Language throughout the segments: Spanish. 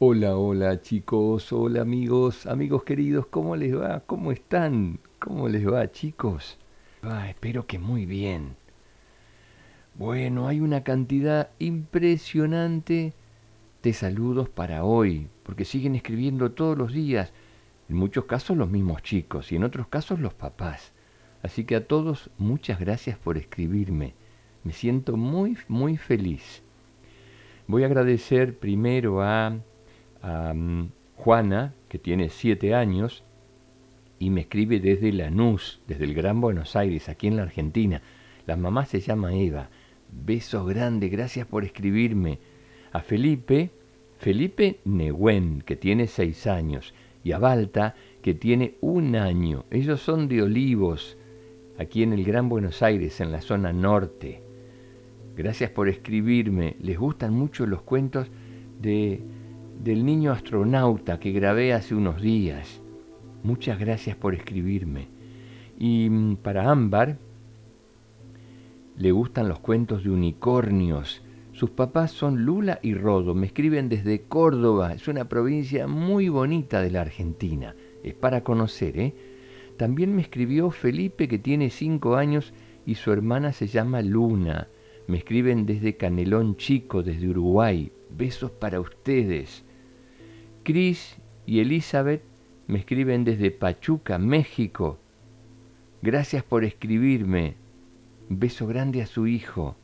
Hola, hola chicos, hola amigos, amigos queridos, ¿cómo les va? ¿Cómo están? ¿Cómo les va chicos? Espero que muy bien. Bueno, hay una cantidad impresionante de saludos para hoy, porque siguen escribiendo todos los días, en muchos casos los mismos chicos y en otros casos los papás. Así que a todos muchas gracias por escribirme. Me siento muy, muy feliz. Voy a agradecer primero a a mm, Juana, que tiene siete años, y me escribe desde Lanús, desde el Gran Buenos Aires, aquí en la Argentina. La mamá se llama Eva. Besos grandes, gracias por escribirme. A Felipe, Felipe Negüen, que tiene seis años, y a Balta, que tiene un año. Ellos son de Olivos, aquí en el Gran Buenos Aires, en la zona norte. Gracias por escribirme. Les gustan mucho los cuentos de del niño astronauta que grabé hace unos días. Muchas gracias por escribirme. Y mm, para Ámbar, le gustan los cuentos de unicornios. Sus papás son Lula y Rodo. Me escriben desde Córdoba. Es una provincia muy bonita de la Argentina. Es para conocer, ¿eh? También me escribió Felipe, que tiene cinco años, y su hermana se llama Luna. Me escriben desde Canelón Chico, desde Uruguay. Besos para ustedes. Cris y Elizabeth me escriben desde Pachuca, México. Gracias por escribirme. Beso grande a su hijo.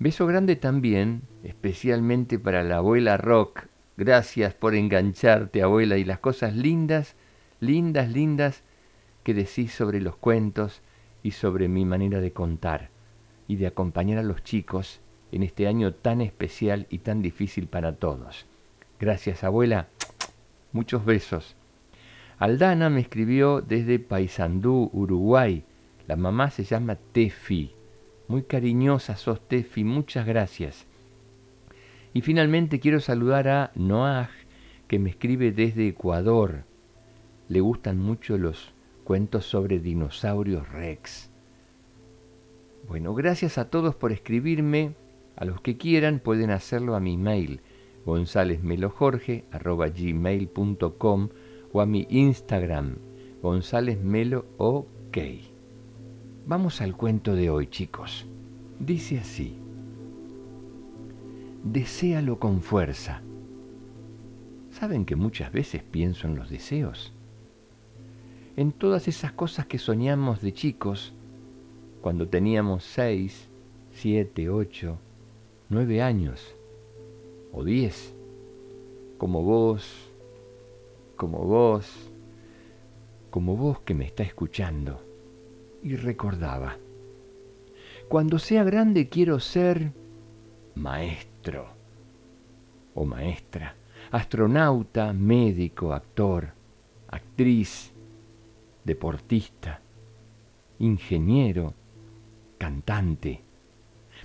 Beso grande también, especialmente para la abuela Rock. Gracias por engancharte, abuela, y las cosas lindas, lindas, lindas que decís sobre los cuentos y sobre mi manera de contar y de acompañar a los chicos en este año tan especial y tan difícil para todos. Gracias, abuela. Muchos besos. Aldana me escribió desde Paysandú, Uruguay. La mamá se llama Tefi. Muy cariñosa sos, Tefi. Muchas gracias. Y finalmente quiero saludar a Noah, que me escribe desde Ecuador. Le gustan mucho los cuentos sobre dinosaurios Rex. Bueno, gracias a todos por escribirme. A los que quieran pueden hacerlo a mi mail gonzalezmelojorge.gmail.com o a mi Instagram, gonzalezmelo ok. Vamos al cuento de hoy, chicos. Dice así. Deséalo con fuerza. ¿Saben que muchas veces pienso en los deseos? En todas esas cosas que soñamos de chicos cuando teníamos seis, siete, ocho, nueve años o diez, como vos, como vos, como vos que me está escuchando. Y recordaba, cuando sea grande quiero ser maestro o maestra, astronauta, médico, actor, actriz, deportista, ingeniero, cantante,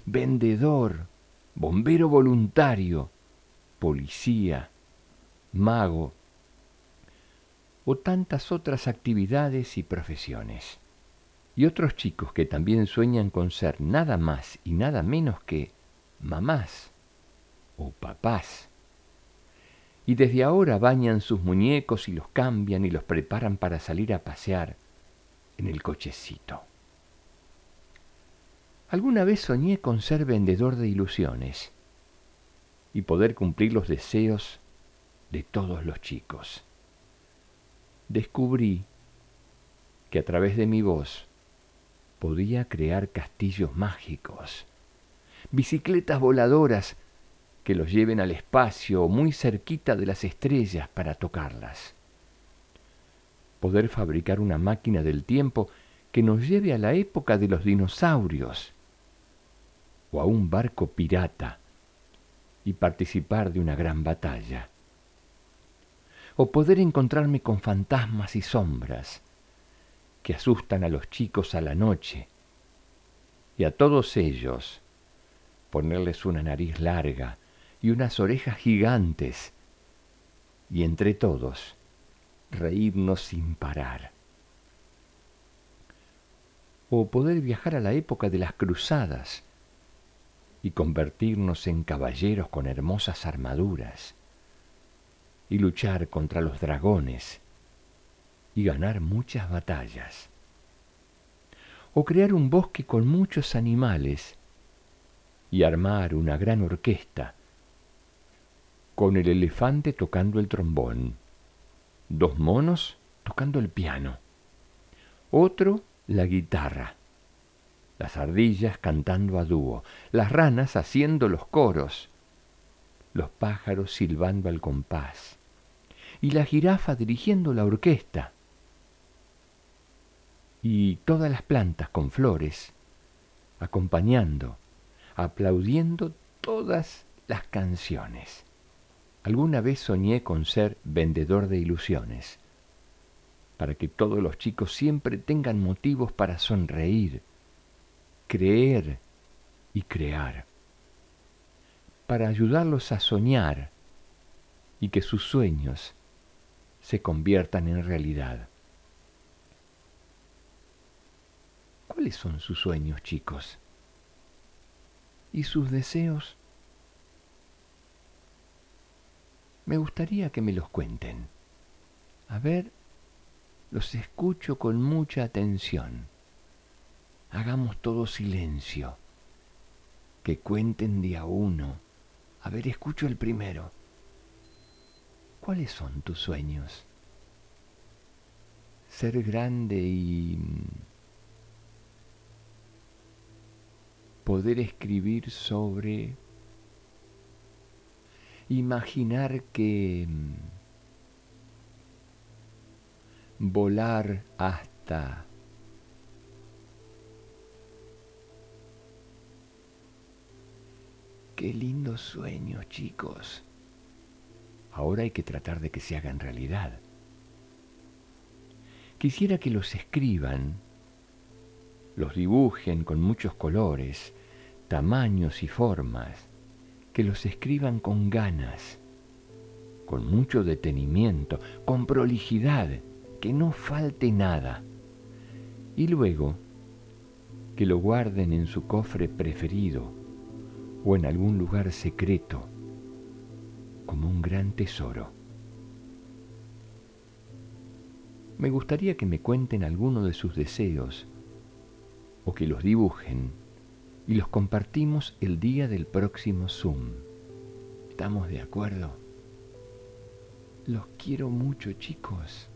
vendedor, bombero voluntario, policía, mago o tantas otras actividades y profesiones. Y otros chicos que también sueñan con ser nada más y nada menos que mamás o papás. Y desde ahora bañan sus muñecos y los cambian y los preparan para salir a pasear en el cochecito. Alguna vez soñé con ser vendedor de ilusiones y poder cumplir los deseos de todos los chicos. Descubrí que a través de mi voz podía crear castillos mágicos, bicicletas voladoras que los lleven al espacio muy cerquita de las estrellas para tocarlas. Poder fabricar una máquina del tiempo que nos lleve a la época de los dinosaurios o a un barco pirata y participar de una gran batalla. O poder encontrarme con fantasmas y sombras que asustan a los chicos a la noche y a todos ellos ponerles una nariz larga y unas orejas gigantes y entre todos reírnos sin parar. O poder viajar a la época de las cruzadas y convertirnos en caballeros con hermosas armaduras, y luchar contra los dragones y ganar muchas batallas. O crear un bosque con muchos animales y armar una gran orquesta con el elefante tocando el trombón, dos monos tocando el piano, otro la guitarra, las ardillas cantando a dúo, las ranas haciendo los coros, los pájaros silbando al compás y la jirafa dirigiendo la orquesta y todas las plantas con flores acompañando, aplaudiendo todas las canciones. Alguna vez soñé con ser vendedor de ilusiones, para que todos los chicos siempre tengan motivos para sonreír, creer y crear, para ayudarlos a soñar y que sus sueños se conviertan en realidad. ¿Cuáles son sus sueños, chicos? ¿Y sus deseos? Me gustaría que me los cuenten. A ver, los escucho con mucha atención. Hagamos todo silencio. Que cuenten de a uno. A ver, escucho el primero. ¿Cuáles son tus sueños? Ser grande y mm, poder escribir sobre imaginar que mm, volar hasta Qué lindo sueño, chicos. Ahora hay que tratar de que se hagan realidad. Quisiera que los escriban, los dibujen con muchos colores, tamaños y formas, que los escriban con ganas, con mucho detenimiento, con prolijidad, que no falte nada. Y luego que lo guarden en su cofre preferido o en algún lugar secreto, como un gran tesoro. Me gustaría que me cuenten alguno de sus deseos o que los dibujen y los compartimos el día del próximo Zoom. ¿Estamos de acuerdo? Los quiero mucho, chicos.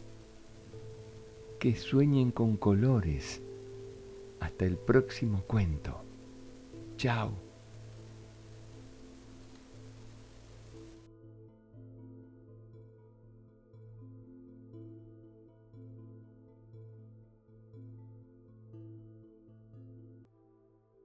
Que sueñen con colores. Hasta el próximo cuento. Chao.